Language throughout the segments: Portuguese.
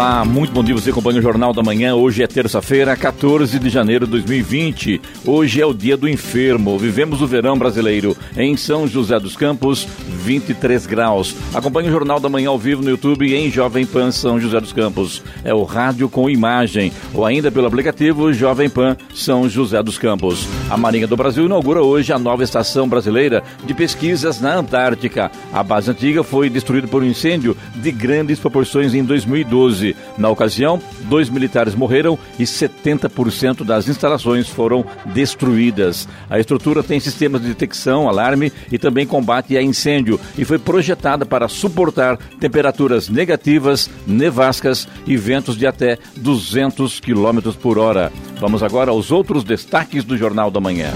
Olá, muito bom dia. Você acompanha o Jornal da Manhã. Hoje é terça-feira, 14 de janeiro de 2020. Hoje é o dia do enfermo. Vivemos o verão brasileiro em São José dos Campos, 23 graus. Acompanhe o Jornal da Manhã ao vivo no YouTube em Jovem Pan São José dos Campos. É o rádio com imagem ou ainda pelo aplicativo Jovem Pan São José dos Campos. A Marinha do Brasil inaugura hoje a nova estação brasileira de pesquisas na Antártica. A base antiga foi destruída por um incêndio de grandes proporções em 2012. Na ocasião, dois militares morreram e 70% das instalações foram destruídas. A estrutura tem sistemas de detecção, alarme e também combate a incêndio e foi projetada para suportar temperaturas negativas, nevascas e ventos de até 200 km por hora. Vamos agora aos outros destaques do Jornal da Manhã.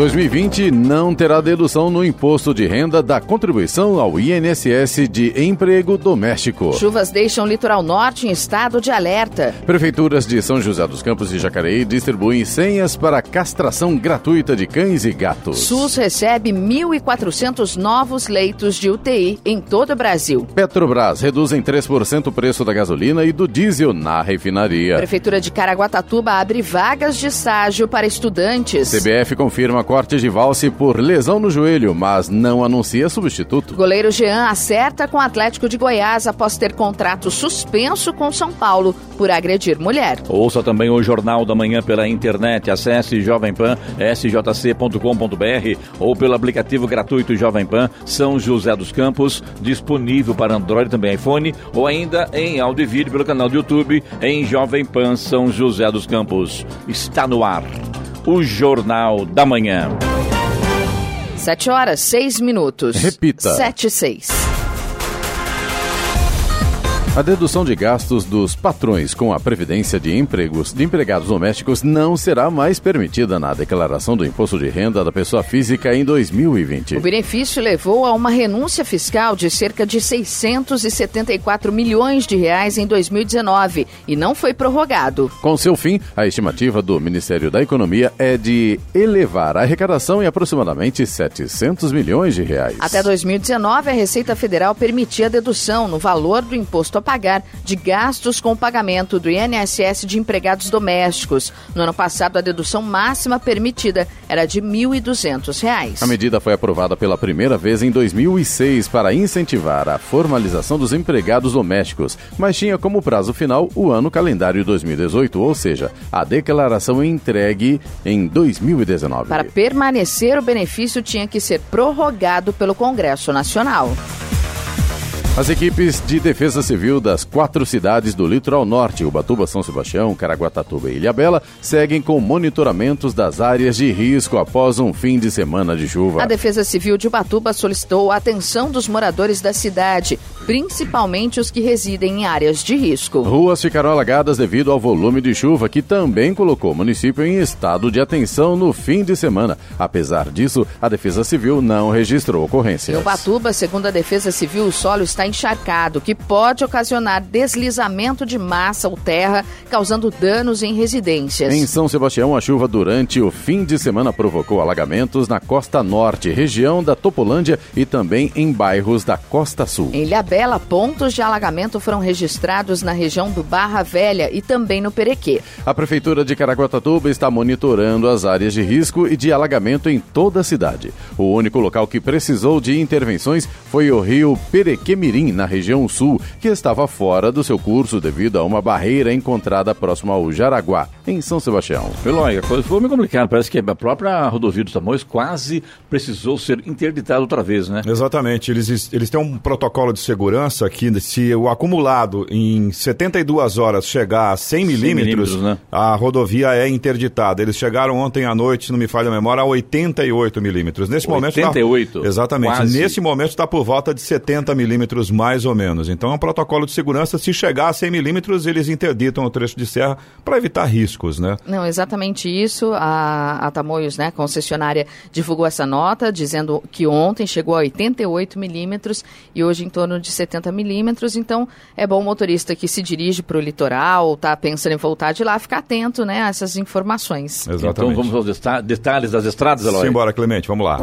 2020 não terá dedução no imposto de renda da contribuição ao INSS de emprego doméstico. Chuvas deixam o litoral norte em estado de alerta. Prefeituras de São José dos Campos e Jacareí distribuem senhas para castração gratuita de cães e gatos. SUS recebe 1.400 novos leitos de UTI em todo o Brasil. Petrobras reduz em 3% o preço da gasolina e do diesel na refinaria. Prefeitura de Caraguatatuba abre vagas de estágio para estudantes. CBF confirma corte de valse por lesão no joelho, mas não anuncia substituto. Goleiro Jean acerta com o Atlético de Goiás após ter contrato suspenso com São Paulo por agredir mulher. Ouça também o Jornal da Manhã pela internet. Acesse Jovem Pan, sjc.com.br ou pelo aplicativo gratuito Jovem Pan São José dos Campos, disponível para Android e também iPhone, ou ainda em áudio e vídeo pelo canal do YouTube em Jovem Pan São José dos Campos. Está no ar o Jornal da Manhã. 7 horas, 6 minutos. Repita. 7 e 6. A dedução de gastos dos patrões com a previdência de empregos de empregados domésticos não será mais permitida na declaração do imposto de renda da pessoa física em 2020. O benefício levou a uma renúncia fiscal de cerca de 674 milhões de reais em 2019 e não foi prorrogado. Com seu fim, a estimativa do Ministério da Economia é de elevar a arrecadação em aproximadamente 700 milhões de reais. Até 2019, a Receita Federal permitia a dedução no valor do imposto a pagar de gastos com o pagamento do INSS de empregados domésticos. No ano passado, a dedução máxima permitida era de R$ 1.200. A medida foi aprovada pela primeira vez em 2006 para incentivar a formalização dos empregados domésticos, mas tinha como prazo final o ano calendário 2018, ou seja, a declaração entregue em 2019. Para permanecer, o benefício tinha que ser prorrogado pelo Congresso Nacional. As equipes de defesa civil das quatro cidades do litoral norte, Ubatuba, São Sebastião, Caraguatatuba e Ilhabela, seguem com monitoramentos das áreas de risco após um fim de semana de chuva. A Defesa Civil de Ubatuba solicitou a atenção dos moradores da cidade, principalmente os que residem em áreas de risco. Ruas ficarão alagadas devido ao volume de chuva, que também colocou o município em estado de atenção no fim de semana. Apesar disso, a Defesa Civil não registrou ocorrências. Em Ubatuba, segundo a Defesa Civil, o solo está encharcado, que pode ocasionar deslizamento de massa ou terra, causando danos em residências. Em São Sebastião, a chuva durante o fim de semana provocou alagamentos na costa norte, região da Topolândia e também em bairros da costa sul. Em Ilhabela, pontos de alagamento foram registrados na região do Barra Velha e também no Perequê. A Prefeitura de Caraguatatuba está monitorando as áreas de risco e de alagamento em toda a cidade. O único local que precisou de intervenções foi o rio Perequemirim, na região sul, que estava fora do seu curso devido a uma barreira encontrada próximo ao Jaraguá, em São Sebastião. Eloy, a coisa foi meio complicada. Parece que a própria rodovia dos Tamoios quase precisou ser interditada outra vez, né? Exatamente. Eles, eles têm um protocolo de segurança que se o acumulado em 72 horas chegar a 100 milímetros, né? a rodovia é interditada. Eles chegaram ontem à noite, se não me falha a memória, a 88 milímetros. Nesse 88? momento. Tá, exatamente. Quase. Nesse momento está por volta de 70 milímetros, mais ou menos. Então é um protocolo de segurança. Se chegar a 100 milímetros, eles interditam o trecho de serra para evitar riscos, né? Não, exatamente isso. A, a Tamoios, né, concessionária, divulgou essa nota dizendo que ontem chegou a 88 milímetros e hoje em torno de 70 milímetros. Então é bom o motorista que se dirige para o litoral ou está pensando em voltar de lá ficar atento né, a essas informações. Exatamente. Então vamos aos detalhes das estradas, Eloy? Simbora, Clemente, vamos lá.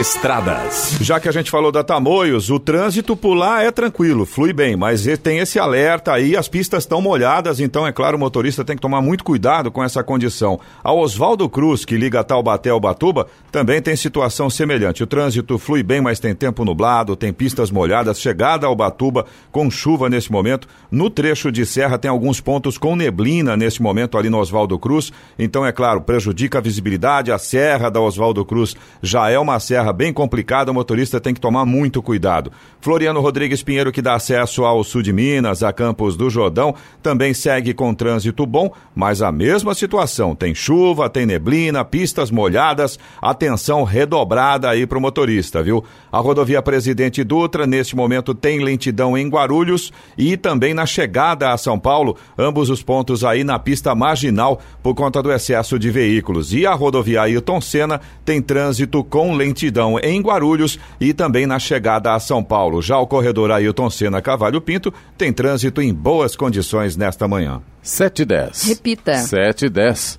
Estradas. Já que a gente falou da Tamoios, o trânsito por lá é tranquilo, flui bem, mas tem esse alerta aí, as pistas estão molhadas, então é claro, o motorista tem que tomar muito cuidado com essa condição. A Oswaldo Cruz, que liga Taubaté ao Batuba, também tem situação semelhante. O trânsito flui bem, mas tem tempo nublado, tem pistas molhadas, chegada ao Batuba com chuva nesse momento. No trecho de serra tem alguns pontos com neblina nesse momento ali no Oswaldo Cruz, então é claro, prejudica a visibilidade, a serra da Oswaldo Cruz já é uma serra bem complicada, o motorista tem que tomar muito cuidado. Floriano Rodrigues Pinheiro, que dá acesso ao sul de Minas, a Campos do Jordão, também segue com trânsito bom, mas a mesma situação. Tem chuva, tem neblina, pistas molhadas, atenção redobrada aí para o motorista, viu? A rodovia Presidente Dutra, neste momento, tem lentidão em Guarulhos e também na chegada a São Paulo, ambos os pontos aí na pista marginal por conta do excesso de veículos. E a rodovia Ailton Senna tem trânsito com lentidão em Guarulhos e também na chegada a São Paulo. Já o corredor Ailton Senna Cavalho Pinto tem trânsito em boas condições nesta manhã. 7 e 10. Repita. 7 e 10.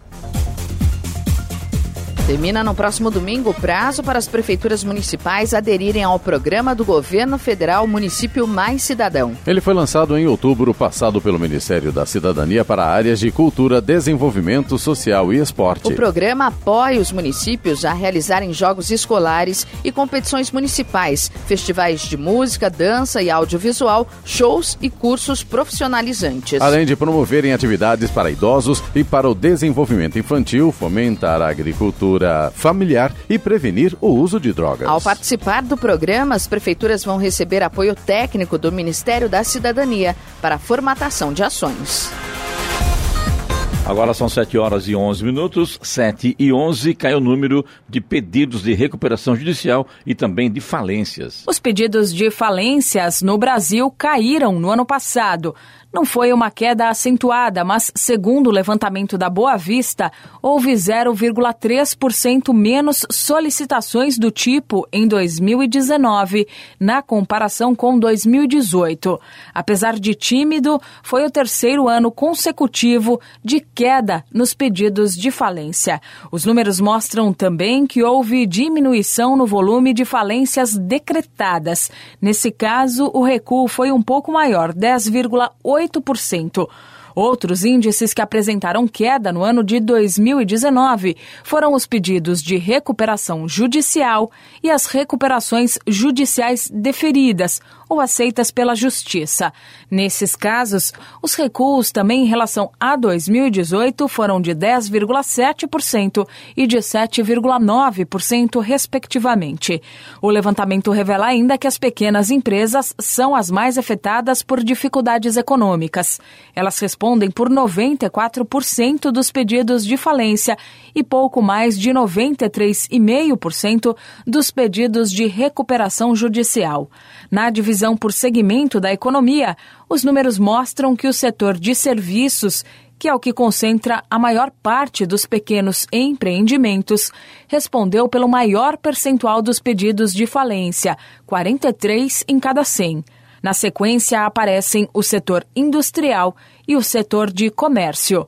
Termina no próximo domingo o prazo para as prefeituras municipais aderirem ao programa do governo federal Município Mais Cidadão. Ele foi lançado em outubro passado pelo Ministério da Cidadania para áreas de cultura, desenvolvimento social e esporte. O programa apoia os municípios a realizarem jogos escolares e competições municipais, festivais de música, dança e audiovisual, shows e cursos profissionalizantes. Além de promoverem atividades para idosos e para o desenvolvimento infantil, fomentar a agricultura agricultura familiar e prevenir o uso de drogas. Ao participar do programa, as prefeituras vão receber apoio técnico do Ministério da Cidadania para a formatação de ações. Agora são 7 horas e 11 minutos, 7 e 11, cai o número de pedidos de recuperação judicial e também de falências. Os pedidos de falências no Brasil caíram no ano passado. Não foi uma queda acentuada, mas, segundo o levantamento da Boa Vista, houve 0,3% menos solicitações do tipo em 2019, na comparação com 2018. Apesar de tímido, foi o terceiro ano consecutivo de queda nos pedidos de falência. Os números mostram também que houve diminuição no volume de falências decretadas. Nesse caso, o recuo foi um pouco maior, 10,8%. 8%. Outros índices que apresentaram queda no ano de 2019 foram os pedidos de recuperação judicial e as recuperações judiciais deferidas, ou aceitas pela Justiça. Nesses casos, os recuos também em relação a 2018 foram de 10,7% e de 7,9%, respectivamente. O levantamento revela ainda que as pequenas empresas são as mais afetadas por dificuldades econômicas. Elas respondem por 94% dos pedidos de falência e pouco mais de 93,5% dos pedidos de recuperação judicial. Na divisão por segmento da economia, os números mostram que o setor de serviços, que é o que concentra a maior parte dos pequenos empreendimentos, respondeu pelo maior percentual dos pedidos de falência, 43 em cada 100. Na sequência aparecem o setor industrial e o setor de comércio.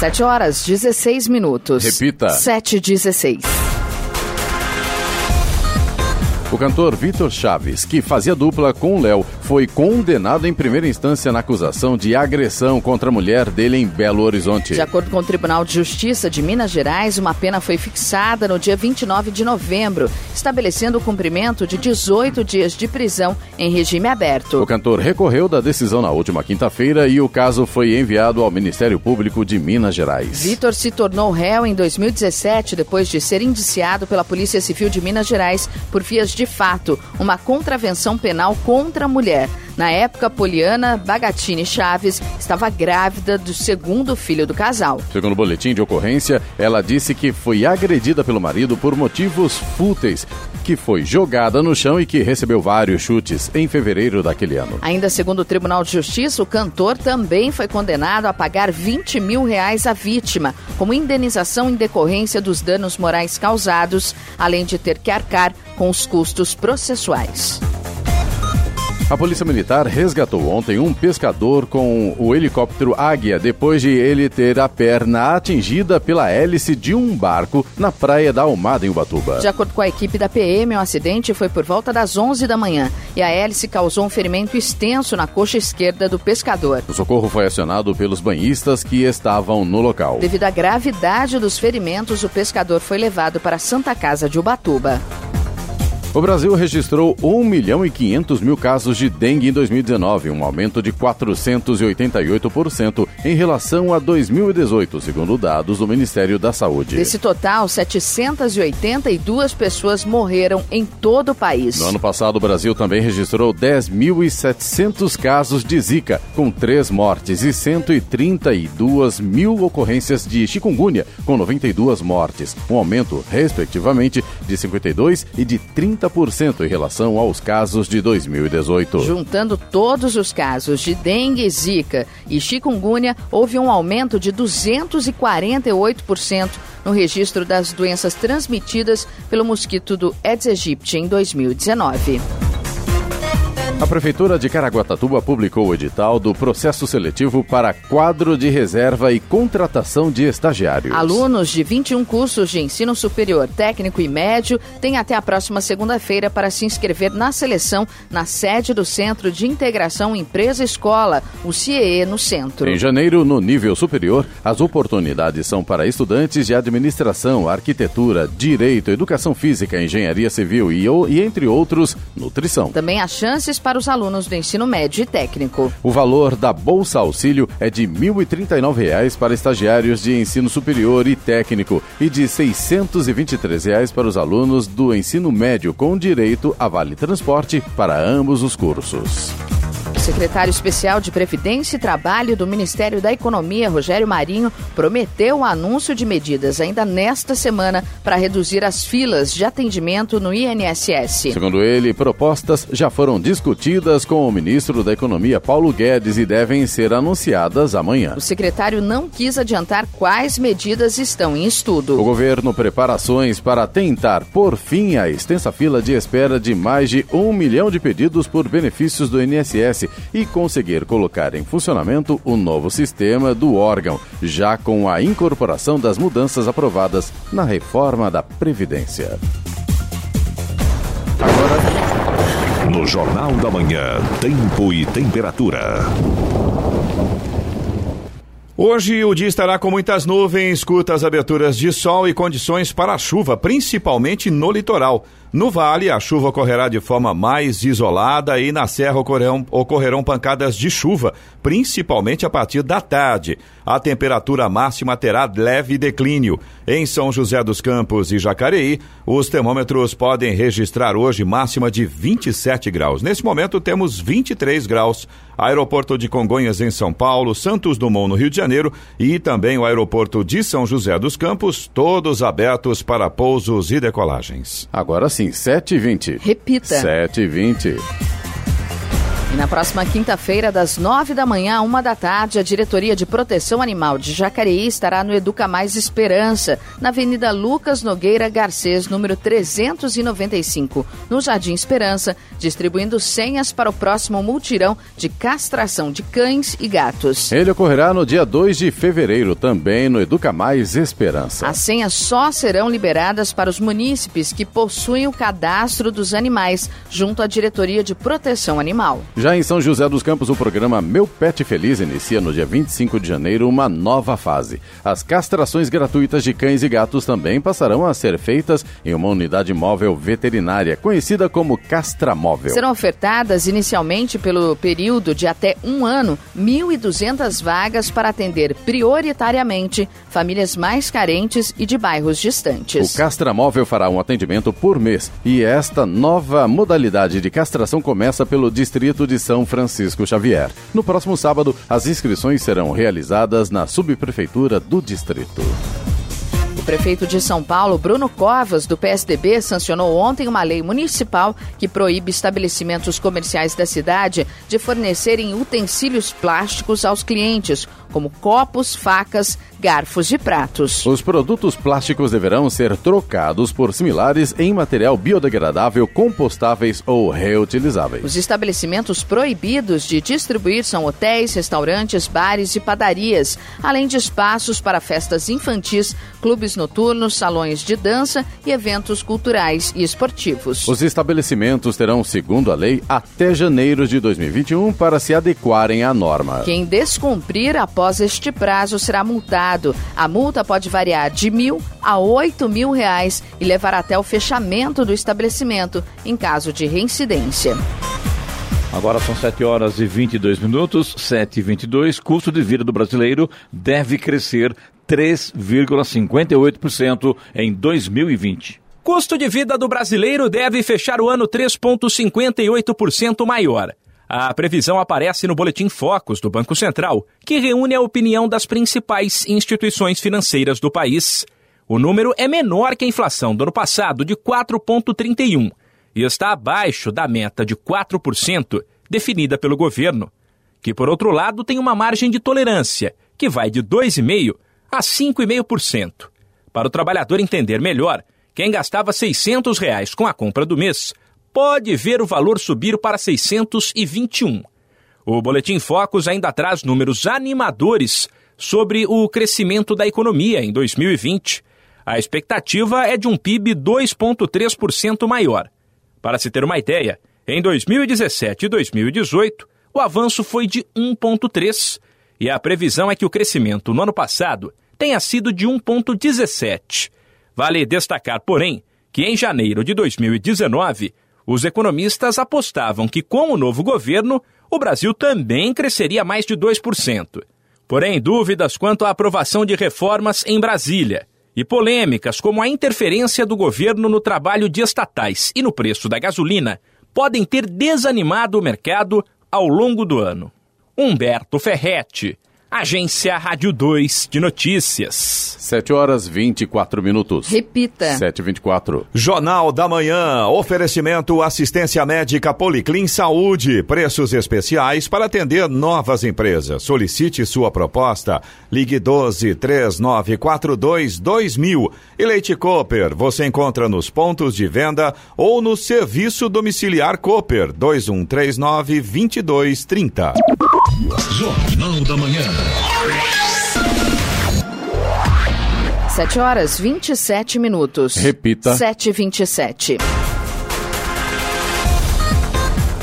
7 horas 16 minutos. Repita. 7 e 16. O cantor Vitor Chaves, que fazia dupla com Léo, foi condenado em primeira instância na acusação de agressão contra a mulher dele em Belo Horizonte. De acordo com o Tribunal de Justiça de Minas Gerais, uma pena foi fixada no dia 29 de novembro, estabelecendo o cumprimento de 18 dias de prisão em regime aberto. O cantor recorreu da decisão na última quinta-feira e o caso foi enviado ao Ministério Público de Minas Gerais. Vitor se tornou réu em 2017 depois de ser indiciado pela Polícia Civil de Minas Gerais por vias de fato, uma contravenção penal contra a mulher. Na época, Poliana Bagatini Chaves estava grávida do segundo filho do casal. Segundo o boletim de ocorrência, ela disse que foi agredida pelo marido por motivos fúteis, que foi jogada no chão e que recebeu vários chutes em fevereiro daquele ano. Ainda segundo o Tribunal de Justiça, o cantor também foi condenado a pagar 20 mil reais à vítima, como indenização em decorrência dos danos morais causados, além de ter que arcar com os custos processuais. A Polícia Militar resgatou ontem um pescador com o helicóptero Águia depois de ele ter a perna atingida pela hélice de um barco na praia da Almada, em Ubatuba. De acordo com a equipe da PM, o acidente foi por volta das 11 da manhã e a hélice causou um ferimento extenso na coxa esquerda do pescador. O socorro foi acionado pelos banhistas que estavam no local. Devido à gravidade dos ferimentos, o pescador foi levado para a Santa Casa de Ubatuba. O Brasil registrou 1 milhão e 500 mil casos de dengue em 2019, um aumento de 488% em relação a 2018, segundo dados do Ministério da Saúde. Desse total, 782 pessoas morreram em todo o país. No ano passado, o Brasil também registrou 10.700 casos de Zika, com três mortes, e 132 mil ocorrências de chikungunya, com 92 mortes, um aumento, respectivamente, de 52 e de 30 30% em relação aos casos de 2018. Juntando todos os casos de dengue, zika e chikungunya, houve um aumento de 248% no registro das doenças transmitidas pelo mosquito do Aedes aegypti em 2019. A Prefeitura de Caraguatatuba publicou o edital do processo seletivo para quadro de reserva e contratação de estagiários. Alunos de 21 cursos de ensino superior, técnico e médio têm até a próxima segunda-feira para se inscrever na seleção na sede do Centro de Integração Empresa-Escola, o CIEE, no centro. Em janeiro, no nível superior, as oportunidades são para estudantes de administração, arquitetura, direito, educação física, engenharia civil e, e entre outros, nutrição. Também há chances para para os alunos do ensino médio e técnico. O valor da Bolsa Auxílio é de R$ 1.039 para estagiários de ensino superior e técnico e de 623 reais para os alunos do ensino médio com direito a vale transporte para ambos os cursos. Secretário especial de Previdência e Trabalho do Ministério da Economia, Rogério Marinho, prometeu o anúncio de medidas ainda nesta semana para reduzir as filas de atendimento no INSS. Segundo ele, propostas já foram discutidas com o ministro da Economia, Paulo Guedes, e devem ser anunciadas amanhã. O secretário não quis adiantar quais medidas estão em estudo. O governo prepara ações para tentar por fim a extensa fila de espera de mais de um milhão de pedidos por benefícios do INSS e conseguir colocar em funcionamento o novo sistema do órgão, já com a incorporação das mudanças aprovadas na reforma da Previdência. Agora. No Jornal da Manhã, Tempo e Temperatura. Hoje o dia estará com muitas nuvens, curtas aberturas de sol e condições para a chuva, principalmente no litoral. No vale, a chuva ocorrerá de forma mais isolada e na serra ocorrerão, ocorrerão pancadas de chuva, principalmente a partir da tarde. A temperatura máxima terá leve declínio. Em São José dos Campos e Jacareí, os termômetros podem registrar hoje máxima de 27 graus. Nesse momento temos 23 graus. Aeroporto de Congonhas em São Paulo, Santos Dumont no Rio de Janeiro e também o aeroporto de São José dos Campos, todos abertos para pousos e decolagens. Agora sim sim, 7h20. Repita. 7h20. E na próxima quinta-feira, das nove da manhã a uma da tarde, a Diretoria de Proteção Animal de Jacareí estará no Educa Mais Esperança, na Avenida Lucas Nogueira Garcês, número 395, no Jardim Esperança, distribuindo senhas para o próximo multirão de castração de cães e gatos. Ele ocorrerá no dia 2 de fevereiro, também no Educa Mais Esperança. As senhas só serão liberadas para os munícipes que possuem o cadastro dos animais, junto à Diretoria de Proteção Animal. Já em São José dos Campos, o programa Meu Pet Feliz inicia no dia 25 de janeiro uma nova fase. As castrações gratuitas de cães e gatos também passarão a ser feitas em uma unidade móvel veterinária, conhecida como Castramóvel. Serão ofertadas inicialmente pelo período de até um ano 1.200 vagas para atender prioritariamente famílias mais carentes e de bairros distantes. O Castramóvel fará um atendimento por mês e esta nova modalidade de castração começa pelo distrito de São Francisco Xavier. No próximo sábado, as inscrições serão realizadas na subprefeitura do distrito. O prefeito de São Paulo, Bruno Covas, do PSDB, sancionou ontem uma lei municipal que proíbe estabelecimentos comerciais da cidade de fornecerem utensílios plásticos aos clientes, como copos, facas, garfos e pratos. Os produtos plásticos deverão ser trocados por similares em material biodegradável, compostáveis ou reutilizáveis. Os estabelecimentos proibidos de distribuir são hotéis, restaurantes, bares e padarias, além de espaços para festas infantis, clubes noturnos, salões de dança e eventos culturais e esportivos. Os estabelecimentos terão, segundo a lei, até janeiro de 2021 para se adequarem à norma. Quem descumprir após este prazo será multado. A multa pode variar de mil a oito mil reais e levar até o fechamento do estabelecimento em caso de reincidência. Agora são 7 horas e 22 minutos, 7 e 22. Custo de vida do brasileiro deve crescer 3,58% em 2020. Custo de vida do brasileiro deve fechar o ano 3,58% maior. A previsão aparece no Boletim Focus do Banco Central, que reúne a opinião das principais instituições financeiras do país. O número é menor que a inflação do ano passado, de 4,31%, e está abaixo da meta de 4% definida pelo governo, que, por outro lado, tem uma margem de tolerância, que vai de 2,5% a 5,5%. Para o trabalhador entender melhor, quem gastava 600 reais com a compra do mês pode ver o valor subir para 621. O Boletim Focus ainda traz números animadores sobre o crescimento da economia em 2020. A expectativa é de um PIB 2,3% maior. Para se ter uma ideia, em 2017 e 2018, o avanço foi de 1,3%, e a previsão é que o crescimento no ano passado tenha sido de 1,17%. Vale destacar, porém, que em janeiro de 2019, os economistas apostavam que, com o novo governo, o Brasil também cresceria mais de 2%. Porém, dúvidas quanto à aprovação de reformas em Brasília e polêmicas como a interferência do governo no trabalho de estatais e no preço da gasolina podem ter desanimado o mercado ao longo do ano. Humberto Ferretti, Agência Rádio 2 de Notícias. 7 horas 24 minutos. Repita. 7 24 Jornal da Manhã. Oferecimento assistência médica Policlin Saúde. Preços especiais para atender novas empresas. Solicite sua proposta. Ligue 12 3942 2000. E Leite Cooper. Você encontra nos pontos de venda ou no serviço domiciliar Cooper 2139 2230. Jornal da Manhã. 7 horas 27 minutos. Repita. 7 e 27.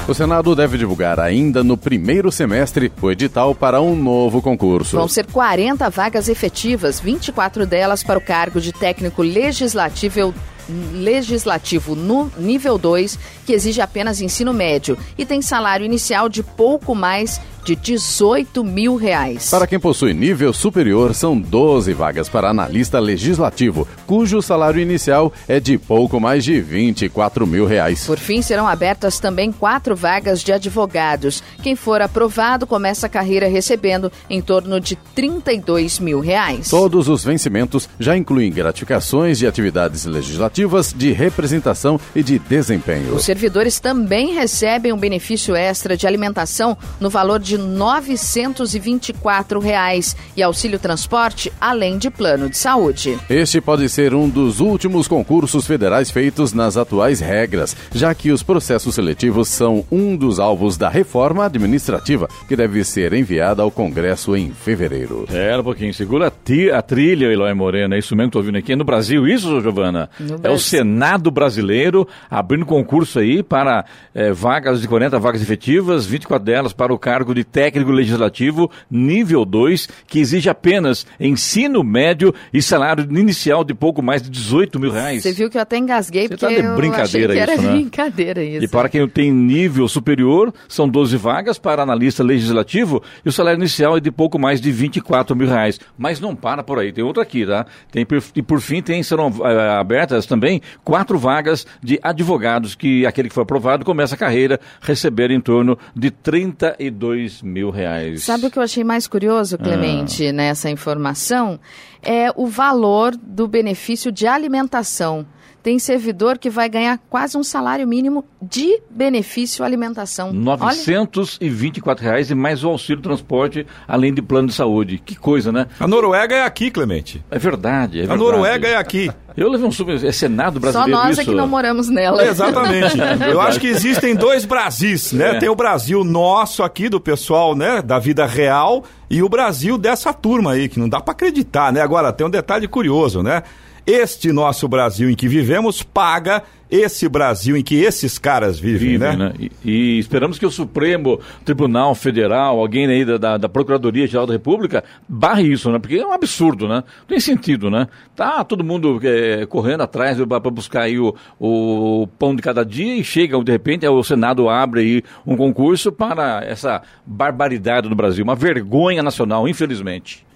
O Senado deve divulgar ainda no primeiro semestre o edital para um novo concurso. Vão ser 40 vagas efetivas, 24 delas para o cargo de técnico legislativo legislativo no nível 2, que exige apenas ensino médio e tem salário inicial de pouco mais de 18 mil reais. Para quem possui nível superior, são 12 vagas para analista legislativo, cujo salário inicial é de pouco mais de 24 mil reais. Por fim, serão abertas também quatro vagas de advogados. Quem for aprovado começa a carreira recebendo em torno de 32 mil reais. Todos os vencimentos já incluem gratificações de atividades legislativas de representação e de desempenho. Os servidores também recebem um benefício extra de alimentação no valor de 924 reais e auxílio transporte, além de plano de saúde. Este pode ser um dos últimos concursos federais feitos nas atuais regras, já que os processos seletivos são um dos alvos da reforma administrativa que deve ser enviada ao Congresso em fevereiro. É, um pouquinho. Segura a, trilha, Eloy Morena. É isso mesmo que estou ouvindo aqui. É no Brasil, isso, Giovana? No é o Senado brasileiro abrindo concurso aí para é, vagas de 40 vagas efetivas, 24 delas para o cargo de técnico legislativo nível 2, que exige apenas ensino médio e salário inicial de pouco mais de 18 mil reais. Você viu que eu até engasguei Você porque tá de brincadeira eu achei que isso, era né? brincadeira isso. E para quem tem nível superior, são 12 vagas para analista legislativo e o salário inicial é de pouco mais de 24 mil reais. Mas não para por aí, tem outro aqui, tá? Tem, e por fim, tem, serão é, abertas também quatro vagas de advogados que aquele que foi aprovado começa a carreira receber em torno de 32 mil reais. Sabe o que eu achei mais curioso, Clemente, ah. nessa informação? É o valor do benefício de alimentação tem servidor que vai ganhar quase um salário mínimo de benefício alimentação. 924 reais e mais o auxílio transporte, além de plano de saúde. Que coisa, né? A Noruega é aqui, Clemente. É verdade, é verdade. A Noruega é aqui. Eu levei um super... É Senado brasileiro Só nós isso? é que não moramos nela. É, exatamente. Eu acho que existem dois Brasis, né? É. Tem o Brasil nosso aqui, do pessoal, né? Da vida real, e o Brasil dessa turma aí, que não dá para acreditar, né? Agora, tem um detalhe curioso, né? Este nosso Brasil em que vivemos paga esse Brasil em que esses caras vivem, vivem né? né? E, e, esperamos que o Supremo Tribunal Federal, alguém aí da, da, da Procuradoria-Geral da República, barre isso, né? Porque é um absurdo, né? Não tem sentido, né? Tá todo mundo é, correndo atrás para buscar aí o, o pão de cada dia e chega, de repente, o Senado abre aí um concurso para essa barbaridade no Brasil. Uma vergonha nacional, infelizmente.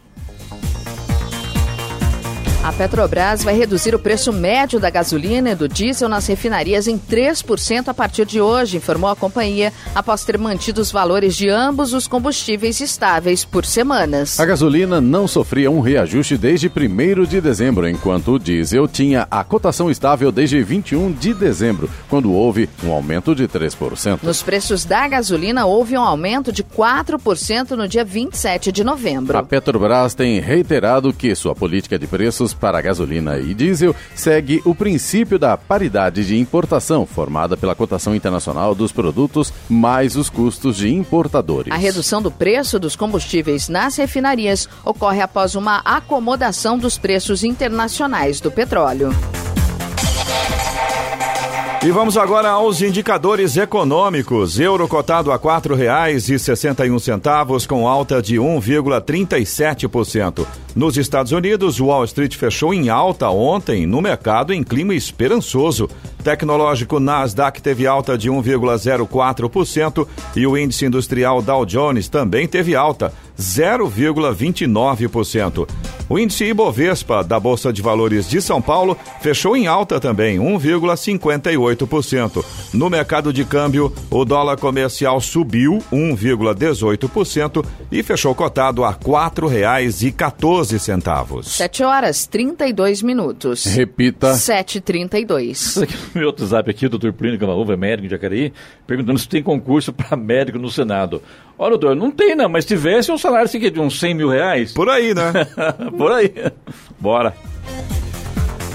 A Petrobras vai reduzir o preço médio da gasolina e do diesel nas refinarias em 3% a partir de hoje, informou a companhia, após ter mantido os valores de ambos os combustíveis estáveis por semanas. A gasolina não sofria um reajuste desde 1 de dezembro, enquanto o diesel tinha a cotação estável desde 21 de dezembro, quando houve um aumento de 3%. Nos preços da gasolina, houve um aumento de 4% no dia 27 de novembro. A Petrobras tem reiterado que sua política de preços para a gasolina e diesel segue o princípio da paridade de importação, formada pela cotação internacional dos produtos mais os custos de importadores. A redução do preço dos combustíveis nas refinarias ocorre após uma acomodação dos preços internacionais do petróleo. E vamos agora aos indicadores econômicos. Euro cotado a R$ 4,61 com alta de 1,37%. Nos Estados Unidos, Wall Street fechou em alta ontem no mercado em clima esperançoso. Tecnológico Nasdaq teve alta de 1,04% e o índice industrial Dow Jones também teve alta, 0,29%. O índice Ibovespa da Bolsa de Valores de São Paulo fechou em alta também, 1,58%. No mercado de câmbio, o dólar comercial subiu 1,18% e fechou cotado a R$ 4,14. 7 horas 32 minutos. Repita. 7h32. Meu WhatsApp aqui, o doutor Plínio Camargo, é médico de Jacareí, perguntando se tem concurso para médico no Senado. Olha, doutor, não tem não, mas se tivesse, o salário seria de uns 100 mil reais. Por aí, né? Por aí. Bora.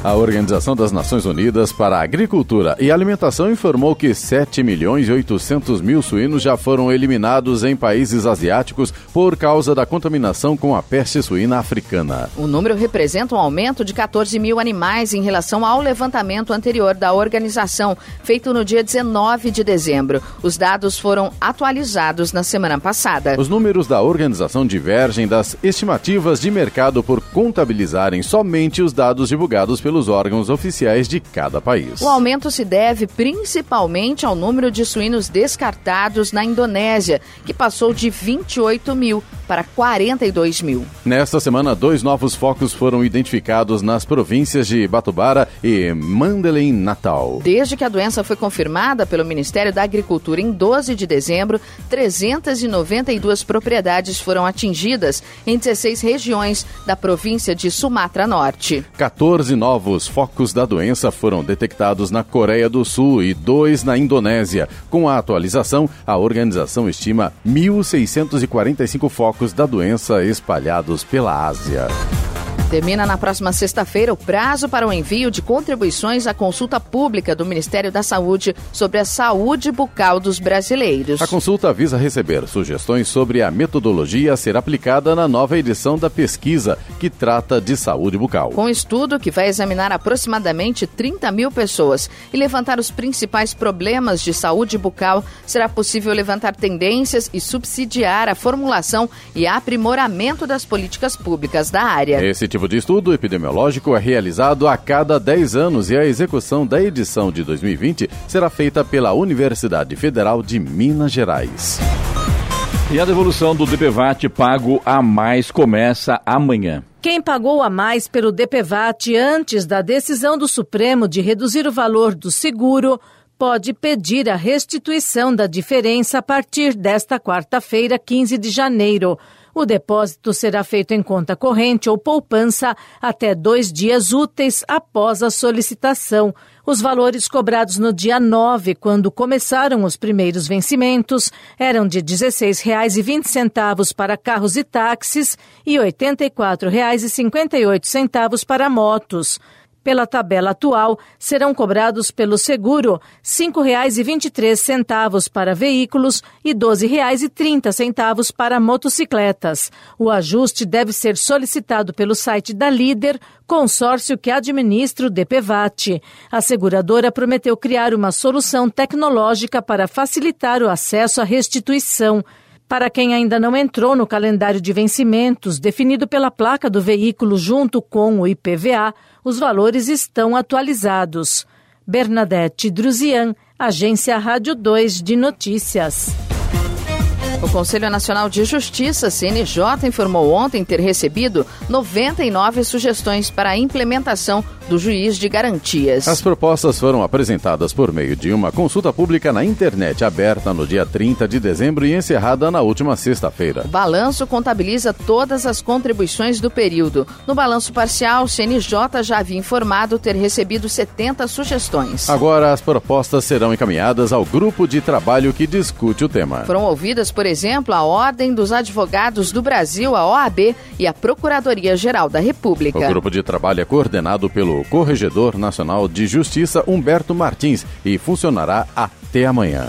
A Organização das Nações Unidas para a Agricultura e Alimentação informou que 7 milhões e 800 mil suínos já foram eliminados em países asiáticos por causa da contaminação com a peste suína africana. O número representa um aumento de 14 mil animais em relação ao levantamento anterior da organização, feito no dia 19 de dezembro. Os dados foram atualizados na semana passada. Os números da organização divergem das estimativas de mercado por contabilizarem somente os dados divulgados pelo pelos órgãos oficiais de cada país. O aumento se deve principalmente ao número de suínos descartados na Indonésia, que passou de 28 mil para 42 mil. Nesta semana, dois novos focos foram identificados nas províncias de Batubara e Mandalay Natal. Desde que a doença foi confirmada pelo Ministério da Agricultura em 12 de dezembro, 392 propriedades foram atingidas em 16 regiões da província de Sumatra Norte. 14 novos novos focos da doença foram detectados na Coreia do Sul e dois na Indonésia. Com a atualização, a organização estima 1.645 focos da doença espalhados pela Ásia. Termina na próxima sexta-feira o prazo para o envio de contribuições à consulta pública do Ministério da Saúde sobre a saúde bucal dos brasileiros. A consulta visa receber sugestões sobre a metodologia a ser aplicada na nova edição da pesquisa que trata de saúde bucal. Com um estudo que vai examinar aproximadamente 30 mil pessoas e levantar os principais problemas de saúde bucal, será possível levantar tendências e subsidiar a formulação e aprimoramento das políticas públicas da área. Esse tipo de estudo epidemiológico é realizado a cada 10 anos e a execução da edição de 2020 será feita pela Universidade Federal de Minas Gerais. E a devolução do DPVAT pago a mais começa amanhã. Quem pagou a mais pelo DPVAT antes da decisão do Supremo de reduzir o valor do seguro pode pedir a restituição da diferença a partir desta quarta-feira, 15 de janeiro. O depósito será feito em conta corrente ou poupança até dois dias úteis após a solicitação. Os valores cobrados no dia 9, quando começaram os primeiros vencimentos, eram de R$ 16,20 para carros e táxis e R$ 84,58 para motos. Pela tabela atual, serão cobrados pelo seguro R$ 5,23 para veículos e R$ 12,30 para motocicletas. O ajuste deve ser solicitado pelo site da Líder, consórcio que administra o DPVAT. A seguradora prometeu criar uma solução tecnológica para facilitar o acesso à restituição. Para quem ainda não entrou no calendário de vencimentos definido pela placa do veículo junto com o IPVA, os valores estão atualizados. Bernadette Druzian, Agência Rádio 2 de Notícias. O Conselho Nacional de Justiça, CNJ, informou ontem ter recebido 99 sugestões para a implementação do juiz de garantias. As propostas foram apresentadas por meio de uma consulta pública na internet aberta no dia 30 de dezembro e encerrada na última sexta-feira. O balanço contabiliza todas as contribuições do período. No balanço parcial, o CNJ já havia informado ter recebido 70 sugestões. Agora as propostas serão encaminhadas ao grupo de trabalho que discute o tema. Foram ouvidas, por exemplo, a Ordem dos Advogados do Brasil, a OAB, e a Procuradoria-Geral da República. O grupo de trabalho é coordenado pelo Corregedor Nacional de Justiça Humberto Martins e funcionará até amanhã.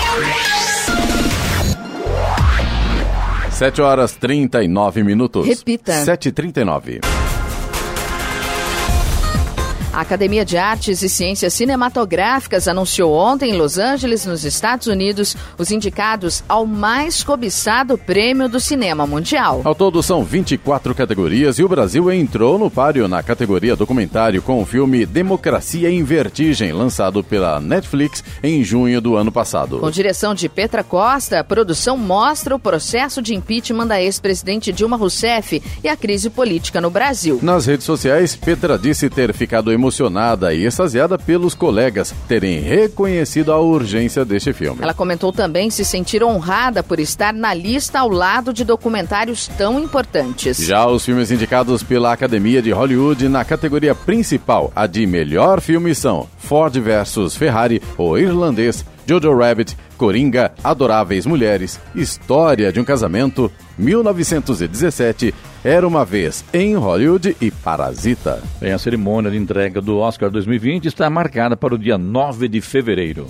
7 horas 39 minutos. Repita. 7h39. A Academia de Artes e Ciências Cinematográficas anunciou ontem em Los Angeles, nos Estados Unidos, os indicados ao mais cobiçado prêmio do cinema mundial. Ao todo são 24 categorias e o Brasil entrou no páreo na categoria documentário com o filme Democracia em Vertigem, lançado pela Netflix em junho do ano passado. Com direção de Petra Costa, a produção mostra o processo de impeachment da ex-presidente Dilma Rousseff e a crise política no Brasil. Nas redes sociais, Petra disse ter ficado emocionada e extasiada pelos colegas terem reconhecido a urgência deste filme. Ela comentou também se sentir honrada por estar na lista ao lado de documentários tão importantes. Já os filmes indicados pela Academia de Hollywood na categoria principal, a de melhor filme, são Ford vs Ferrari, O Irlandês, Jojo Rabbit, Coringa, Adoráveis Mulheres, História de um Casamento, 1917, Era uma Vez em Hollywood e Parasita. Bem, a cerimônia de entrega do Oscar 2020 está marcada para o dia 9 de fevereiro.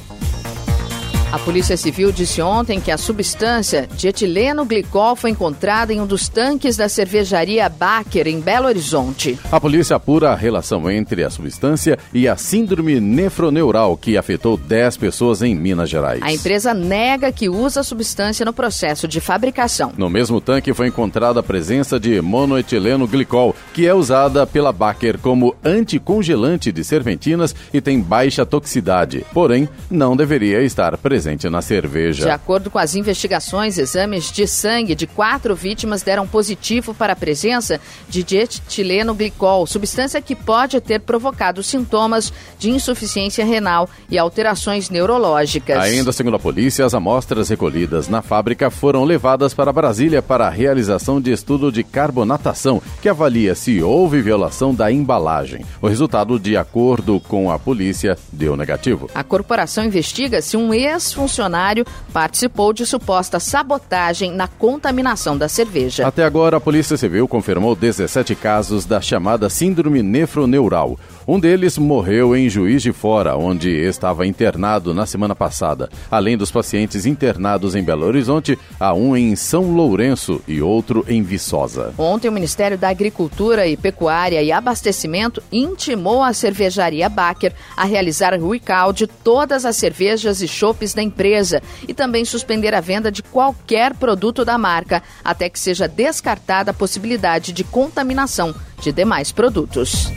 A Polícia Civil disse ontem que a substância de etileno glicol foi encontrada em um dos tanques da cervejaria Baker, em Belo Horizonte. A polícia apura a relação entre a substância e a síndrome nefroneural que afetou 10 pessoas em Minas Gerais. A empresa nega que usa a substância no processo de fabricação. No mesmo tanque foi encontrada a presença de monoetileno glicol, que é usada pela Baker como anticongelante de serpentinas e tem baixa toxicidade, porém não deveria estar presente presente na cerveja. De acordo com as investigações, exames de sangue de quatro vítimas deram positivo para a presença de dietileno glicol, substância que pode ter provocado sintomas de insuficiência renal e alterações neurológicas. Ainda segundo a polícia, as amostras recolhidas na fábrica foram levadas para Brasília para a realização de estudo de carbonatação, que avalia se houve violação da embalagem. O resultado, de acordo com a polícia, deu negativo. A corporação investiga se um ex ex-funcionário participou de suposta sabotagem na contaminação da cerveja. Até agora, a Polícia Civil confirmou 17 casos da chamada síndrome nefroneural. Um deles morreu em Juiz de Fora, onde estava internado na semana passada. Além dos pacientes internados em Belo Horizonte, há um em São Lourenço e outro em Viçosa. Ontem, o Ministério da Agricultura e Pecuária e Abastecimento intimou a cervejaria Baker a realizar recall de todas as cervejas e chopes da empresa e também suspender a venda de qualquer produto da marca, até que seja descartada a possibilidade de contaminação de demais produtos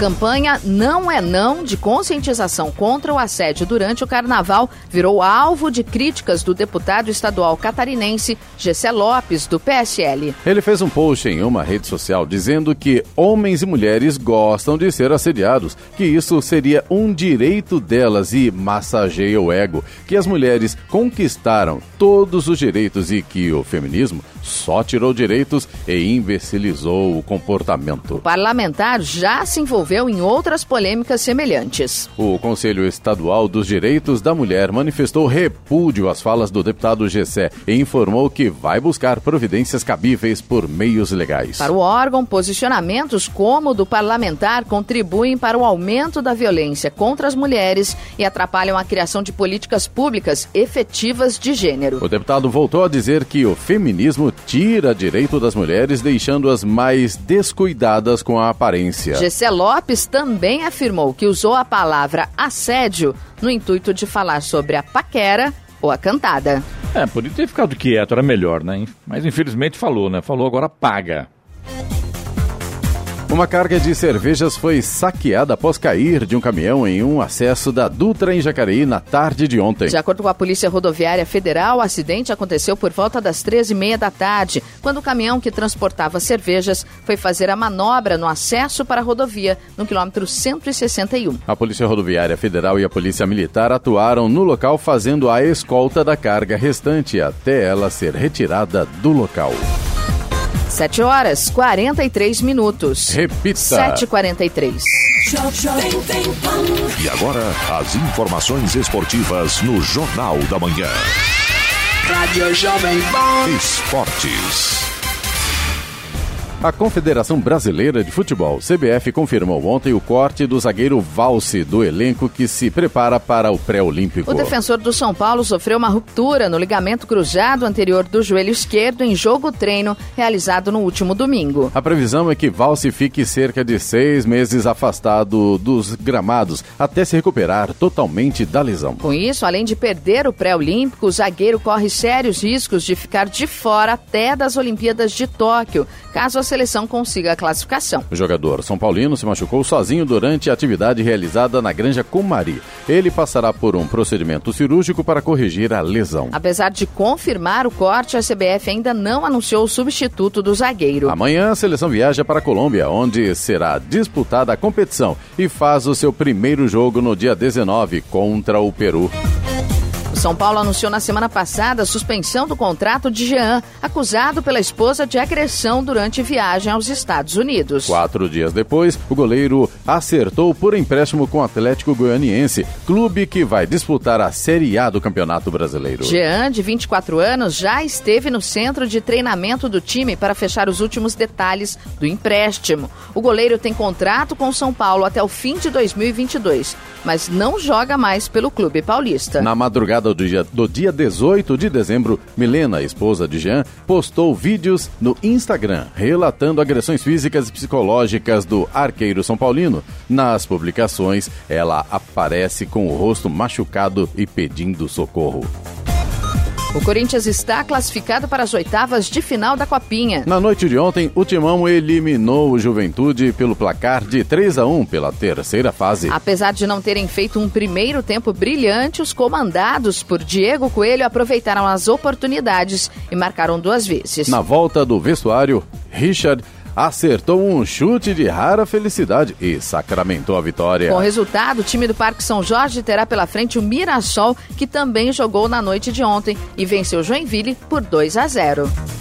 campanha Não é Não de conscientização contra o assédio durante o carnaval virou alvo de críticas do deputado estadual catarinense Gessé Lopes, do PSL. Ele fez um post em uma rede social dizendo que homens e mulheres gostam de ser assediados, que isso seria um direito delas e massageia o ego, que as mulheres conquistaram todos os direitos e que o feminismo só tirou direitos e imbecilizou o comportamento. O parlamentar já se envolveu em outras polêmicas semelhantes. O Conselho Estadual dos Direitos da Mulher manifestou repúdio às falas do deputado Gessé e informou que vai buscar providências cabíveis por meios legais. Para o órgão, posicionamentos como o do parlamentar contribuem para o aumento da violência contra as mulheres e atrapalham a criação de políticas públicas efetivas de gênero. O deputado voltou a dizer que o feminismo tira direito das mulheres, deixando-as mais descuidadas com a aparência. Gessé Lopes também afirmou que usou a palavra assédio no intuito de falar sobre a paquera ou a cantada. É, podia ter ficado quieto, era melhor, né? Mas infelizmente falou, né? Falou agora paga. Uma carga de cervejas foi saqueada após cair de um caminhão em um acesso da Dutra em Jacareí na tarde de ontem. De acordo com a Polícia Rodoviária Federal, o acidente aconteceu por volta das 13h30 da tarde, quando o caminhão que transportava cervejas foi fazer a manobra no acesso para a rodovia, no quilômetro 161. A Polícia Rodoviária Federal e a Polícia Militar atuaram no local fazendo a escolta da carga restante até ela ser retirada do local. 7 horas 43 minutos. Repita. 7h43. E agora, as informações esportivas no Jornal da Manhã. Rádio Jovem Pan. Esportes. A Confederação Brasileira de Futebol, CBF, confirmou ontem o corte do zagueiro Valse do elenco que se prepara para o pré-olímpico. O defensor do São Paulo sofreu uma ruptura no ligamento cruzado anterior do joelho esquerdo em jogo-treino realizado no último domingo. A previsão é que Valse fique cerca de seis meses afastado dos gramados até se recuperar totalmente da lesão. Com isso, além de perder o pré-olímpico, o zagueiro corre sérios riscos de ficar de fora até das Olimpíadas de Tóquio, caso a seleção consiga a classificação. O jogador São Paulino se machucou sozinho durante a atividade realizada na Granja Comari. Ele passará por um procedimento cirúrgico para corrigir a lesão. Apesar de confirmar o corte, a CBF ainda não anunciou o substituto do zagueiro. Amanhã a seleção viaja para a Colômbia, onde será disputada a competição e faz o seu primeiro jogo no dia 19 contra o Peru. São Paulo anunciou na semana passada a suspensão do contrato de Jean, acusado pela esposa de agressão durante viagem aos Estados Unidos. Quatro dias depois, o goleiro acertou por empréstimo com o Atlético Goianiense, clube que vai disputar a Série A do Campeonato Brasileiro. Jean, de 24 anos, já esteve no centro de treinamento do time para fechar os últimos detalhes do empréstimo. O goleiro tem contrato com São Paulo até o fim de 2022, mas não joga mais pelo clube paulista. Na madrugada do dia, do dia 18 de dezembro, Milena, esposa de Jean, postou vídeos no Instagram relatando agressões físicas e psicológicas do arqueiro São Paulino. Nas publicações, ela aparece com o rosto machucado e pedindo socorro. O Corinthians está classificado para as oitavas de final da Copinha. Na noite de ontem, o Timão eliminou o Juventude pelo placar de 3 a 1 pela terceira fase. Apesar de não terem feito um primeiro tempo brilhante, os comandados por Diego Coelho aproveitaram as oportunidades e marcaram duas vezes. Na volta do vestuário, Richard acertou um chute de rara felicidade e sacramentou a vitória. Com o resultado, o time do Parque São Jorge terá pela frente o Mirassol, que também jogou na noite de ontem e venceu Joinville por 2 a 0.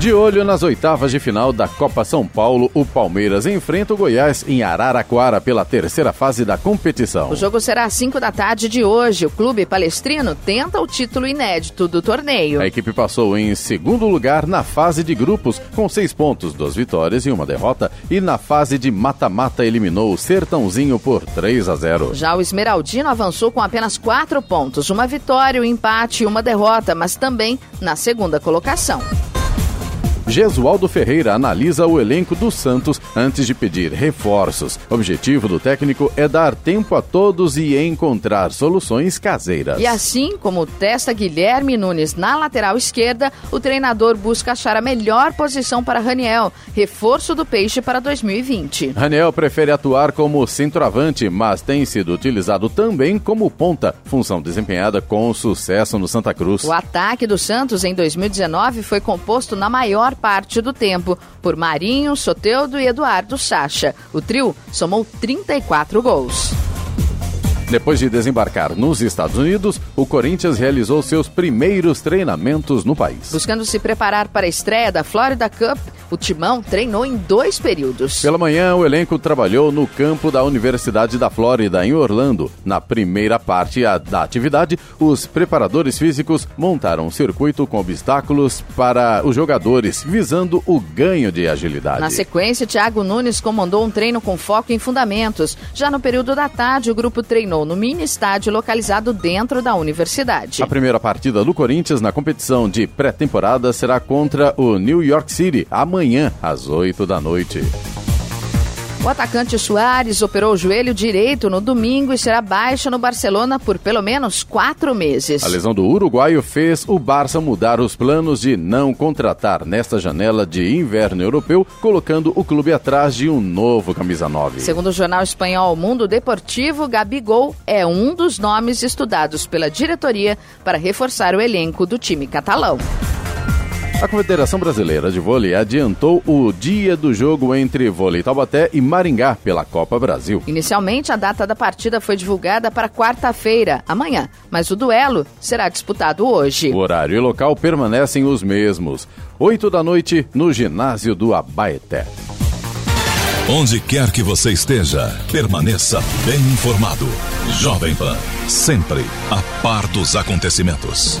De olho nas oitavas de final da Copa São Paulo, o Palmeiras enfrenta o Goiás em Araraquara pela terceira fase da competição. O jogo será às 5 da tarde de hoje. O clube palestrino tenta o título inédito do torneio. A equipe passou em segundo lugar na fase de grupos, com seis pontos, duas vitórias e uma derrota, e na fase de mata-mata eliminou o Sertãozinho por 3 a 0. Já o Esmeraldino avançou com apenas quatro pontos, uma vitória, um empate e uma derrota, mas também na segunda colocação. Gesualdo Ferreira analisa o elenco do Santos antes de pedir reforços. O objetivo do técnico é dar tempo a todos e encontrar soluções caseiras. E assim como testa Guilherme Nunes na lateral esquerda, o treinador busca achar a melhor posição para Raniel, reforço do Peixe para 2020. Raniel prefere atuar como centroavante, mas tem sido utilizado também como ponta, função desempenhada com sucesso no Santa Cruz. O ataque do Santos em 2019 foi composto na maior parte do tempo por Marinho, Soteudo e Eduardo Sacha. O trio somou 34 gols. Depois de desembarcar nos Estados Unidos, o Corinthians realizou seus primeiros treinamentos no país. Buscando se preparar para a estreia da Florida Cup, o Timão treinou em dois períodos. Pela manhã, o elenco trabalhou no campo da Universidade da Flórida, em Orlando. Na primeira parte da atividade, os preparadores físicos montaram um circuito com obstáculos para os jogadores, visando o ganho de agilidade. Na sequência, Thiago Nunes comandou um treino com foco em fundamentos. Já no período da tarde, o grupo treinou no mini estádio localizado dentro da universidade. A primeira partida do Corinthians na competição de pré-temporada será contra o New York City amanhã às 8 da noite. O atacante Soares operou o joelho direito no domingo e será baixa no Barcelona por pelo menos quatro meses. A lesão do uruguaio fez o Barça mudar os planos de não contratar nesta janela de inverno europeu, colocando o clube atrás de um novo camisa 9. Segundo o jornal espanhol Mundo Deportivo, Gabigol é um dos nomes estudados pela diretoria para reforçar o elenco do time catalão. A Confederação Brasileira de Vôlei adiantou o dia do jogo entre Vôlei Taubaté e Maringá pela Copa Brasil. Inicialmente, a data da partida foi divulgada para quarta-feira, amanhã, mas o duelo será disputado hoje. O horário e local permanecem os mesmos. 8 da noite, no ginásio do Abaeté. Onde quer que você esteja, permaneça bem informado. Jovem Pan, sempre a par dos acontecimentos.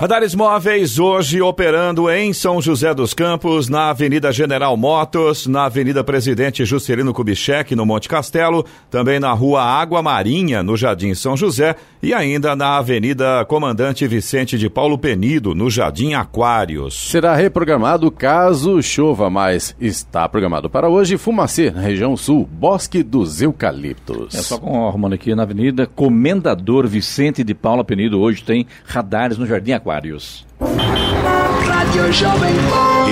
Radares móveis hoje operando em São José dos Campos, na Avenida General Motos, na Avenida Presidente Juscelino Kubitschek, no Monte Castelo, também na Rua Água Marinha, no Jardim São José, e ainda na Avenida Comandante Vicente de Paulo Penido, no Jardim Aquários. Será reprogramado caso chova, mas está programado para hoje Fumacê, na região sul, Bosque dos Eucaliptos. É só com arrumando aqui na Avenida Comendador Vicente de Paulo Penido, hoje tem radares no Jardim Aquários.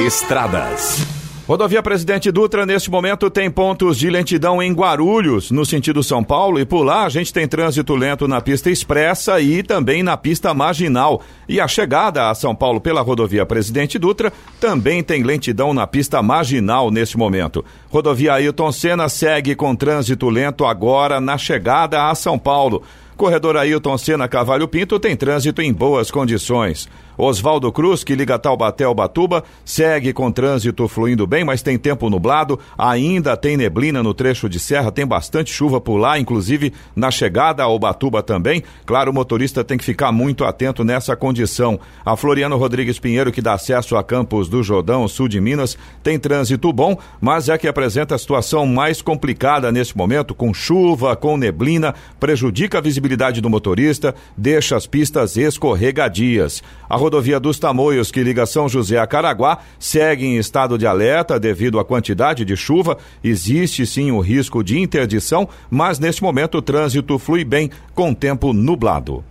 Estradas. Rodovia Presidente Dutra, neste momento, tem pontos de lentidão em Guarulhos, no sentido São Paulo, e por lá a gente tem trânsito lento na pista expressa e também na pista marginal. E a chegada a São Paulo pela rodovia Presidente Dutra também tem lentidão na pista marginal neste momento. Rodovia Ailton Senna segue com trânsito lento agora na chegada a São Paulo. Corredor Ailton Senna Cavalho Pinto tem trânsito em boas condições. Oswaldo Cruz, que liga Taubaté ao Batuba, segue com trânsito fluindo bem, mas tem tempo nublado, ainda tem neblina no trecho de serra, tem bastante chuva por lá, inclusive na chegada ao Batuba também. Claro, o motorista tem que ficar muito atento nessa condição. A Floriano Rodrigues Pinheiro, que dá acesso a Campos do Jordão, sul de Minas, tem trânsito bom, mas é que apresenta a situação mais complicada nesse momento, com chuva, com neblina, prejudica a visibilidade do motorista, deixa as pistas escorregadias. A rodovia dos Tamoios, que liga São José a Caraguá, segue em estado de alerta devido à quantidade de chuva. Existe sim o risco de interdição, mas neste momento o trânsito flui bem com tempo nublado.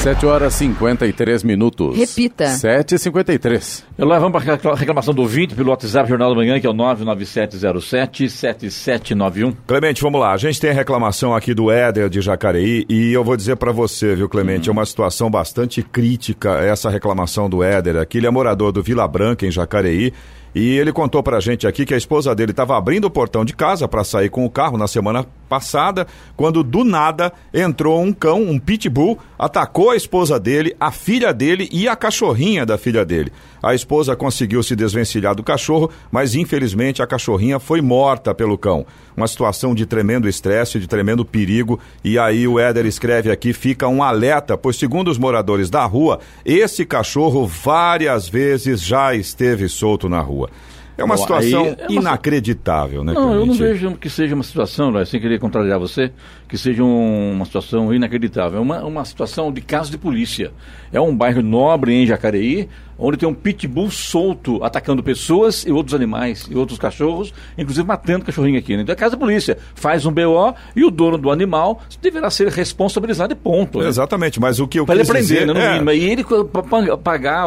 7 horas 53 minutos. Repita. 7h53. Eu lá vamos para a reclamação do ouvinte pelo WhatsApp Jornal da Manhã, que é o 99707-7791. Clemente, vamos lá. A gente tem a reclamação aqui do Éder de Jacareí e eu vou dizer para você, viu, Clemente, é uma situação bastante crítica essa reclamação do Éder aqui. Ele é morador do Vila Branca, em Jacareí. E ele contou pra gente aqui que a esposa dele estava abrindo o portão de casa para sair com o carro na semana passada, quando do nada entrou um cão, um pitbull, atacou a esposa dele, a filha dele e a cachorrinha da filha dele. A esposa conseguiu se desvencilhar do cachorro, mas infelizmente a cachorrinha foi morta pelo cão. Uma situação de tremendo estresse, de tremendo perigo. E aí o Éder escreve aqui: fica um alerta, pois segundo os moradores da rua, esse cachorro várias vezes já esteve solto na rua. É uma Bom, situação aí é uma- inacreditável, né, Não, eu não vejo que seja uma situação, sem querer contrariar você, que seja um- uma situação inacreditável. É uma, uma situação de caso de polícia. É um bairro nobre em Jacareí, onde tem um pitbull solto atacando pessoas e outros animais e outros cachorros, inclusive matando cachorrinho aqui. Né? Então é caso de polícia. Faz um BO e o dono do animal deverá ser responsabilizado e ponto. né? Exatamente, mas o que eu Para ele aprender, dizer... né, no é, mínimo. E ele pagar,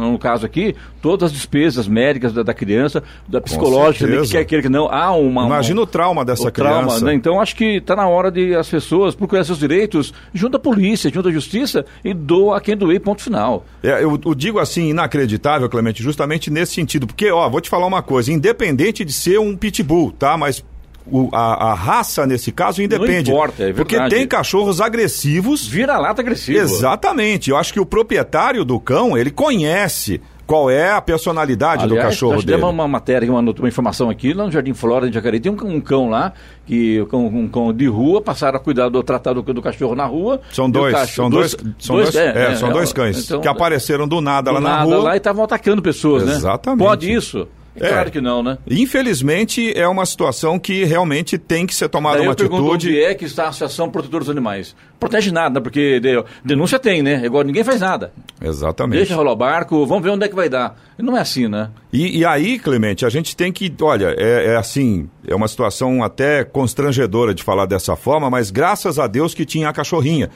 no caso aqui, todas as despesas médicas da, da criança, da psicológica, que quer que não. Há uma. Imagina uma, o trauma dessa o trauma, criança. né? Então acho que está na hora de as pessoas procurar seus direitos junto à polícia, junto à justiça e doa a quem doer, ponto final. É, eu, eu digo assim, inacreditável, Clemente, justamente nesse sentido. Porque, ó, vou te falar uma coisa, independente de ser um pitbull, tá? Mas o- a, a raça, nesse caso, independe. importa, é Porque tem cachorros agressivos. Vira-lata agressivo. Exatamente. Eu acho que o proprietário do cão, ele conhece qual é a personalidade do Aliás, cachorro nós dele. demos uma matéria, uma, uma informação aqui, lá no Jardim Flora, em Jacareí, tem um, cão- um cão lá, que, um, cão- um cão de rua, passaram a cuidar do tratar do, do cachorro na rua. São dois, cachorro- são dois, são dois, é, são dois cães então, que apareceram do nada do lá na nada rua. lá e estavam atacando pessoas, né? Exatamente. Pode isso? É, É. claro que não, né? Infelizmente, é uma situação que realmente tem que ser tomada Daí uma eu atitude. onde é que está a Associação Protetora dos Animais. Protege nada, porque de- denúncia tem, né? Agora ninguém faz nada. Exatamente. Deixa rolar o barco, vamos ver onde é que vai dar. E não é assim, né? E, e aí, Clemente, a gente tem que. Olha, é, é assim, é uma situação até constrangedora de falar dessa forma, mas graças a Deus que tinha a cachorrinha.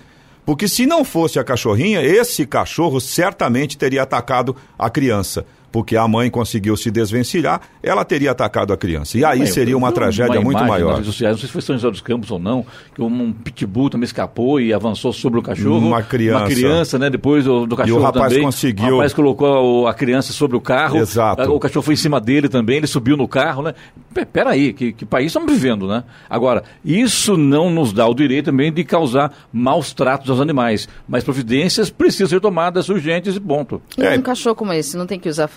Porque se não fosse a cachorrinha, esse cachorro certamente teria atacado a criança. Porque a mãe conseguiu se desvencilhar, ela teria atacado a criança. E aí Bem, seria uma tragédia muito imagem maior. Nas redes sociais, não sei se foi São José dos Campos ou não, que um, pitbull também escapou e avançou sobre o cachorro. Uma criança. Uma criança, né? Depois do, do cachorro rapaz também. conseguiu- O rapaz colocou a criança sobre o carro. Exato. O cachorro foi em cima dele também, ele subiu no carro, né? Peraí, que, que país estamos vivendo, né? Agora, isso não nos dá o direito também de causar maus tratos aos animais. Mas providências precisam ser tomadas urgentes e ponto. E É. um cachorro como esse não tem que usar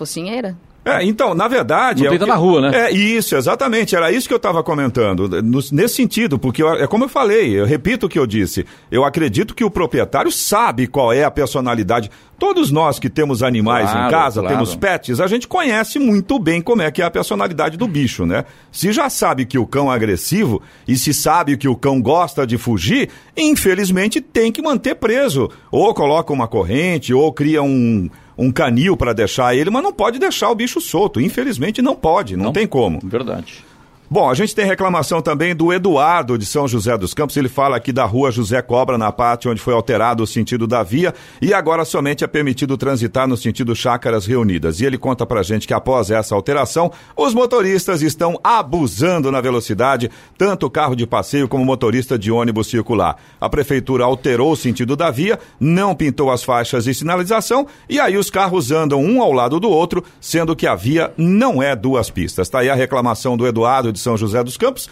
É, então, na verdade. Não é que, na rua, né? É isso, exatamente. Era isso que eu estava comentando. no- nesse sentido, porque eu- é como eu falei, eu repito o que eu disse. Eu acredito que o proprietário sabe qual é a personalidade. Todos nós que temos animais Claro, em casa, claro. temos pets, a gente conhece muito bem como é que é a personalidade do bicho, né? Se já sabe que o cão é agressivo e se sabe que o cão gosta de fugir, infelizmente tem que manter preso. Ou coloca uma corrente, ou cria um, um canil para deixar ele, mas não pode deixar o bicho solto. Infelizmente não pode, não, tem como. Verdade. Bom, a gente tem reclamação também do Eduardo de São José dos Campos. Ele fala aqui da rua José Cobra, na parte onde foi alterado o sentido da via e agora somente é permitido transitar no sentido Chácaras Reunidas. E ele conta pra gente que após essa alteração, os motoristas estão abusando na velocidade, tanto o carro de passeio como motorista de ônibus circular. A prefeitura alterou o sentido da via, não pintou as faixas de sinalização e aí os carros andam um ao lado do outro, sendo que a via não é duas pistas. Tá aí a reclamação do Eduardo de São José dos Campos.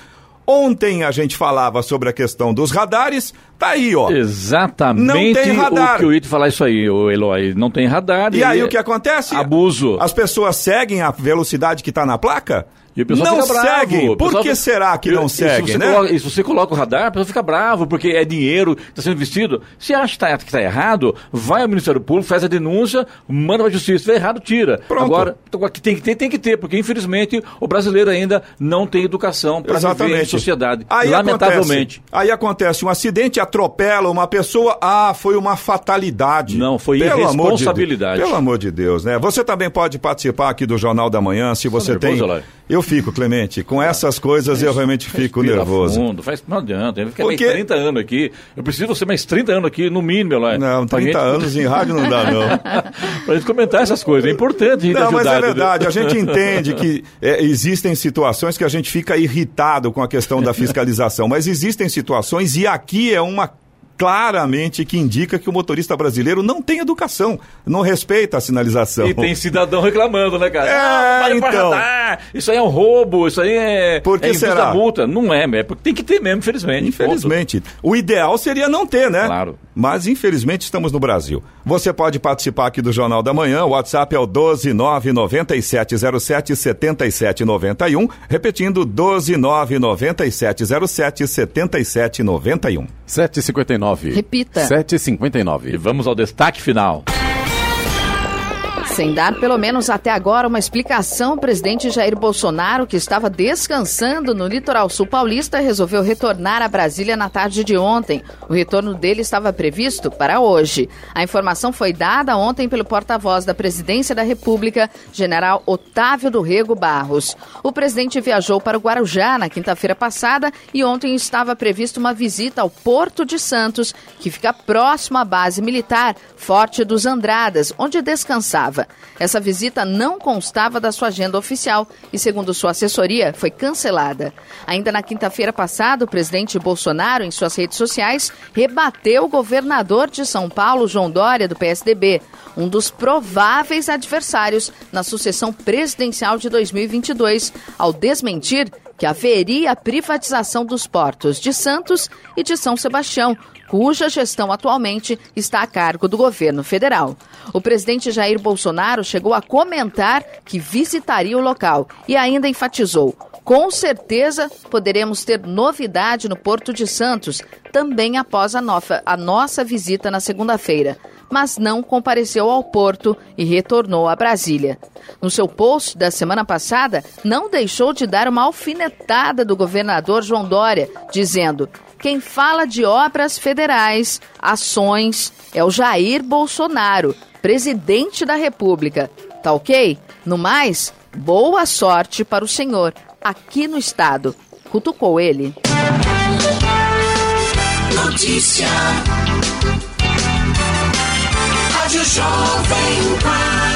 Ontem a gente falava sobre a questão dos radares. Tá aí, ó. Exatamente Não tem radar. o que eu ia te falar isso aí, o Eloy. Não tem radar. E aí o que acontece? Abuso. As pessoas seguem a velocidade que está na placa? E o pessoal não fica bravo. seguem. Por que será que não e se né? Coloca, e se você coloca o radar, a pessoa fica bravo, porque é dinheiro que está sendo investido. Se acha que está tá errado, vai ao Ministério Público, faz a denúncia, manda para a Justiça. Se estiver errado, tira. Pronto. Agora, tem que ter, tem que ter, porque infelizmente o brasileiro ainda não tem educação para viver em sociedade. Aí Lamentavelmente. Acontece, aí acontece um acidente, atropela uma pessoa. Ah, foi uma fatalidade. Não, foi Pelo amor de Deus. irresponsabilidade. Pelo amor de Deus, né? Você também pode participar aqui do Jornal da Manhã, se você nervoso, tem. Eu fico, Clemente. Com essas coisas eu realmente fico Respira nervoso. Fundo, faz, não adianta, eu fiquei Porque- mais 30 anos aqui. Eu preciso você mais 30 anos aqui, no mínimo, Eloy. Não, Pra 30 gente- anos em rádio não dá, não. pra gente comentar essas coisas. É importante a gente Não, mas ajudar, é entendeu? verdade. A gente entende que é, existem situações que a gente fica irritado com a questão da fiscalização, mas existem situações, e aqui é uma claramente que indica que o motorista brasileiro não tem educação, não respeita a sinalização. E tem cidadão reclamando, né, cara? É, Ah, então. radar, Isso aí é um roubo, isso aí é. Por que é será? da multa. Não é, é porque tem que ter mesmo, infelizmente. Infelizmente. O ideal seria não ter, né? Claro. Mas infelizmente estamos no Brasil. Você pode participar aqui do Jornal da Manhã. O WhatsApp é o 12997077791. Repetindo, 12997077791. 7h59. Repita. 7h59. E vamos ao destaque final. Sem dar pelo menos até agora uma explicação, o presidente Jair Bolsonaro, que estava descansando no litoral sul paulista, resolveu retornar a Brasília na tarde de ontem. O retorno dele estava previsto para hoje. A informação foi dada ontem pelo porta-voz da Presidência da República, general Otávio do Rego Barros. O presidente viajou para o Guarujá na quinta-feira passada e ontem estava prevista uma visita ao Porto de Santos, que fica próximo à base militar Forte dos Andradas, onde descansava. Essa visita não constava da sua agenda oficial e, segundo sua assessoria, foi cancelada. Ainda na quinta-feira passada, o presidente Bolsonaro, em suas redes sociais, rebateu o governador de São Paulo, João Dória, do PSDB, um dos prováveis adversários na sucessão presidencial de 2022, ao desmentir que haveria a privatização dos portos de Santos e de São Sebastião, cuja gestão atualmente está a cargo do governo federal. O presidente Jair Bolsonaro chegou a comentar que visitaria o local e ainda enfatizou: com certeza poderemos ter novidade no Porto de Santos também após a, nofa- a nossa visita na segunda-feira. Mas não compareceu ao Porto e retornou a Brasília. No seu post da semana passada, não deixou de dar uma alfinetada do governador João Dória, dizendo: quem fala de obras federais, ações, é o Jair Bolsonaro, presidente da República. Tá ok? No mais, boa sorte para o senhor aqui no estado. Cutucou ele. Notícia. Rádio Jovem Pan.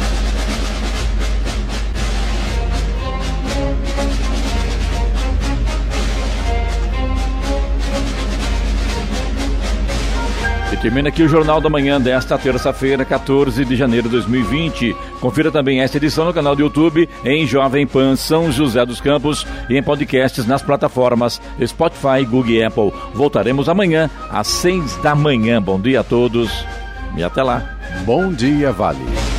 Termina aqui o Jornal da Manhã desta terça-feira, 14 de janeiro de 2020. Confira também esta edição no canal do YouTube em Jovem Pan São José dos Campos e em podcasts nas plataformas Spotify, Google e Apple. Voltaremos amanhã às seis da manhã. Bom dia a todos e até lá. Bom dia, Vale.